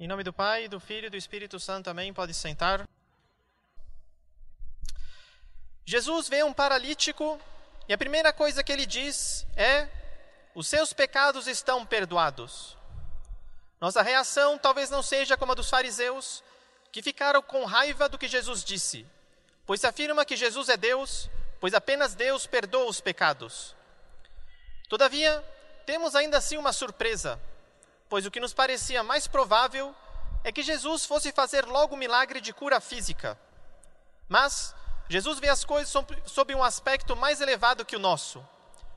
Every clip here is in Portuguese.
Em nome do Pai, do Filho e do Espírito Santo, amém. Pode sentar. Jesus vê um paralítico e a primeira coisa que ele diz é: Os seus pecados estão perdoados. Nossa reação talvez não seja como a dos fariseus, que ficaram com raiva do que Jesus disse, pois afirma que Jesus é Deus, pois apenas Deus perdoa os pecados. Todavia, temos ainda assim uma surpresa, pois o que nos parecia mais provável é que Jesus fosse fazer logo um milagre de cura física. Mas Jesus vê as coisas sob um aspecto mais elevado que o nosso.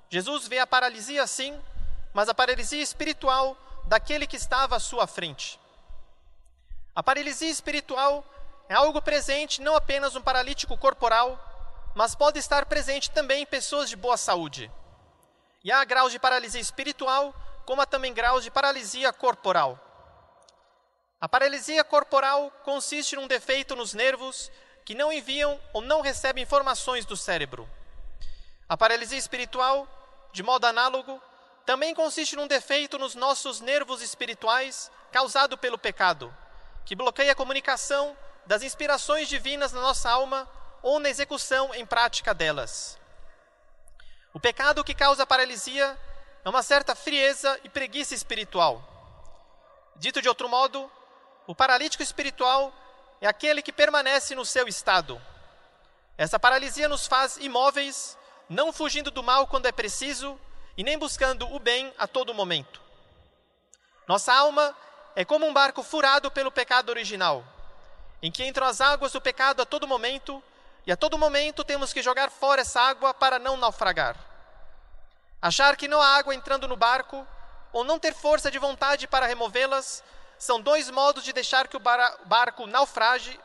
Jesus vê a paralisia sim, mas a paralisia espiritual daquele que estava à sua frente. A paralisia espiritual é algo presente não apenas no paralítico corporal, mas pode estar presente também em pessoas de boa saúde. E há graus de paralisia espiritual, como há também graus de paralisia corporal. A paralisia corporal consiste num defeito nos nervos que não enviam ou não recebem informações do cérebro. A paralisia espiritual, de modo análogo, também consiste num defeito nos nossos nervos espirituais causado pelo pecado, que bloqueia a comunicação das inspirações divinas na nossa alma ou na execução em prática delas. O pecado que causa paralisia é uma certa frieza e preguiça espiritual. Dito de outro modo, o paralítico espiritual é aquele que permanece no seu estado. Essa paralisia nos faz imóveis, não fugindo do mal quando é preciso e nem buscando o bem a todo momento. Nossa alma é como um barco furado pelo pecado original, em que entram as águas do pecado a todo momento e a todo momento temos que jogar fora essa água para não naufragar. Achar que não há água entrando no barco ou não ter força de vontade para removê-las são dois modos de deixar que o barco naufrage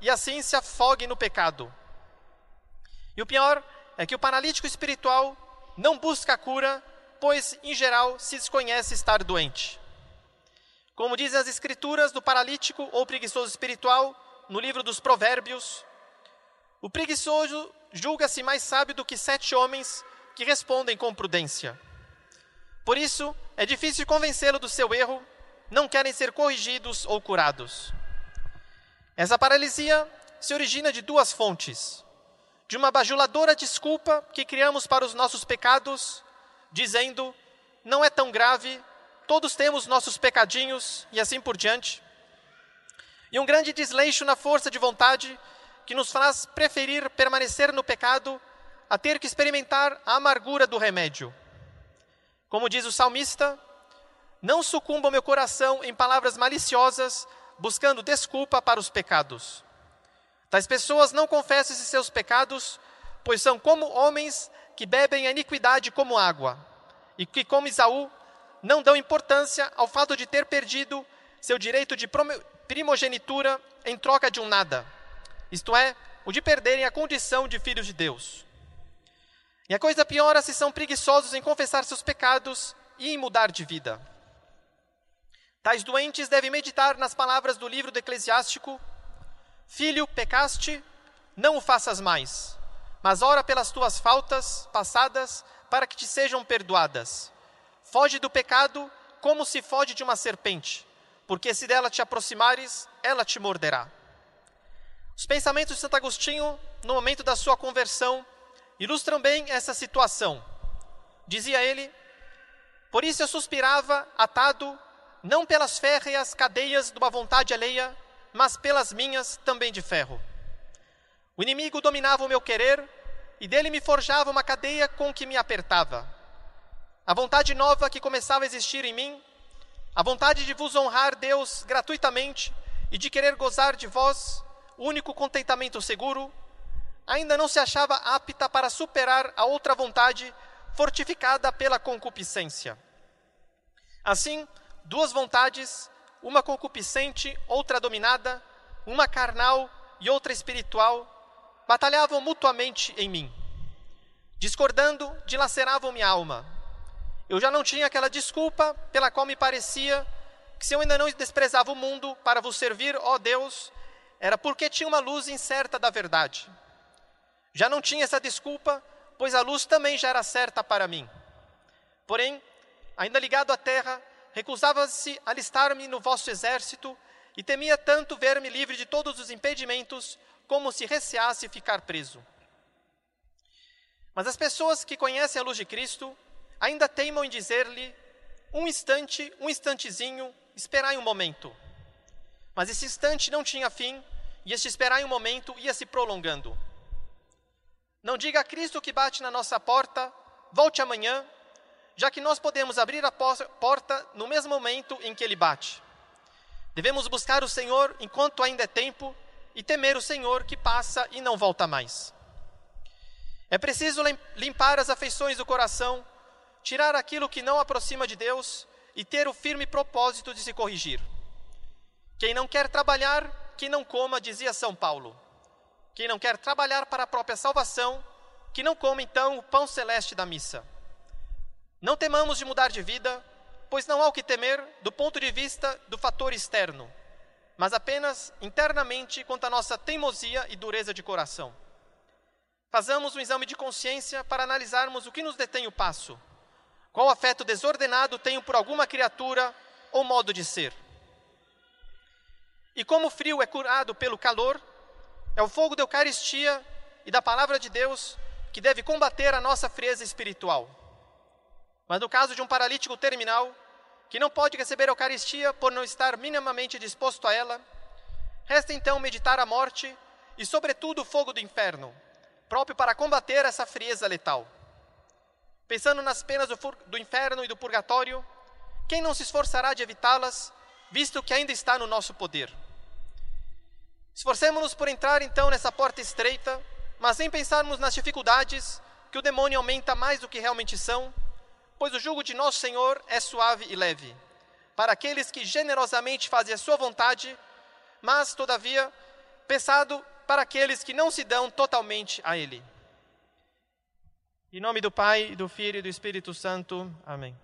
e assim se afogue no pecado. E o pior é que o paralítico espiritual não busca a cura, pois, em geral, se desconhece estar doente. Como dizem as Escrituras do paralítico ou preguiçoso espiritual, no livro dos Provérbios, o preguiçoso julga-se mais sábio do que sete homens que respondem com prudência. Por isso, é difícil convencê-lo do seu erro não querem ser corrigidos ou curados. Essa paralisia se origina de duas fontes: de uma bajuladora desculpa que criamos para os nossos pecados, dizendo, não é tão grave, todos temos nossos pecadinhos e assim por diante. E um grande desleixo na força de vontade que nos faz preferir permanecer no pecado a ter que experimentar a amargura do remédio. Como diz o salmista, não sucumba meu coração em palavras maliciosas, buscando desculpa para os pecados. Tais pessoas não confessam esses seus pecados, pois são como homens que bebem a iniquidade como água, e que, como Isaú, não dão importância ao fato de ter perdido seu direito de primogenitura em troca de um nada, isto é, o de perderem a condição de filhos de Deus. E a coisa piora se são preguiçosos em confessar seus pecados e em mudar de vida. Tais doentes devem meditar nas palavras do livro do Eclesiástico: Filho, pecaste, não o faças mais, mas ora pelas tuas faltas passadas para que te sejam perdoadas. Foge do pecado como se foge de uma serpente, porque se dela te aproximares, ela te morderá. Os pensamentos de Santo Agostinho, no momento da sua conversão, ilustram bem essa situação. Dizia ele: Por isso eu suspirava, atado não pelas férreas cadeias de uma vontade alheia, mas pelas minhas também de ferro. O inimigo dominava o meu querer e dele me forjava uma cadeia com que me apertava. A vontade nova que começava a existir em mim, a vontade de vos honrar Deus gratuitamente e de querer gozar de vós, único contentamento seguro, ainda não se achava apta para superar a outra vontade fortificada pela concupiscência. Assim, duas vontades, uma concupiscente, outra dominada, uma carnal e outra espiritual, batalhavam mutuamente em mim. Discordando, dilaceravam minha alma. Eu já não tinha aquela desculpa pela qual me parecia que se eu ainda não desprezava o mundo para vos servir, ó Deus, era porque tinha uma luz incerta da verdade. Já não tinha essa desculpa, pois a luz também já era certa para mim. Porém, ainda ligado à terra, recusava-se alistar-me no vosso exército e temia tanto ver-me livre de todos os impedimentos, como se receasse ficar preso. Mas as pessoas que conhecem a luz de Cristo ainda teimam em dizer-lhe: um instante, um instantezinho, esperai um momento. Mas esse instante não tinha fim, e este esperai um momento ia se prolongando. Não diga a Cristo que bate na nossa porta, volte amanhã, já que nós podemos abrir a porta no mesmo momento em que ele bate. Devemos buscar o Senhor enquanto ainda é tempo e temer o Senhor que passa e não volta mais. É preciso limpar as afeições do coração, tirar aquilo que não aproxima de Deus e ter o firme propósito de se corrigir. Quem não quer trabalhar, que não coma, dizia São Paulo. Quem não quer trabalhar para a própria salvação, que não coma então o pão celeste da missa. Não temamos de mudar de vida, pois não há o que temer do ponto de vista do fator externo, mas apenas internamente quanto à nossa teimosia e dureza de coração. Façamos um exame de consciência para analisarmos o que nos detém o passo. Qual afeto desordenado tenho por alguma criatura ou modo de ser? E como o frio é curado pelo calor, é o fogo da Eucaristia e da palavra de Deus que deve combater a nossa frieza espiritual. Mas no caso de um paralítico terminal, que não pode receber a Eucaristia por não estar minimamente disposto a ela, resta então meditar a morte e, sobretudo, o fogo do inferno, próprio para combater essa frieza letal. Pensando nas penas do, do inferno e do purgatório, quem não se esforçará de evitá-las, visto que ainda está no nosso poder? Esforcemos-nos por entrar então nessa porta estreita, mas sem pensarmos nas dificuldades que o demônio aumenta mais do que realmente são pois o jugo de nosso Senhor é suave e leve, para aqueles que generosamente fazem a sua vontade, mas, todavia, pesado para aqueles que não se dão totalmente a Ele. Em nome do Pai, do Filho e do Espírito Santo. Amém.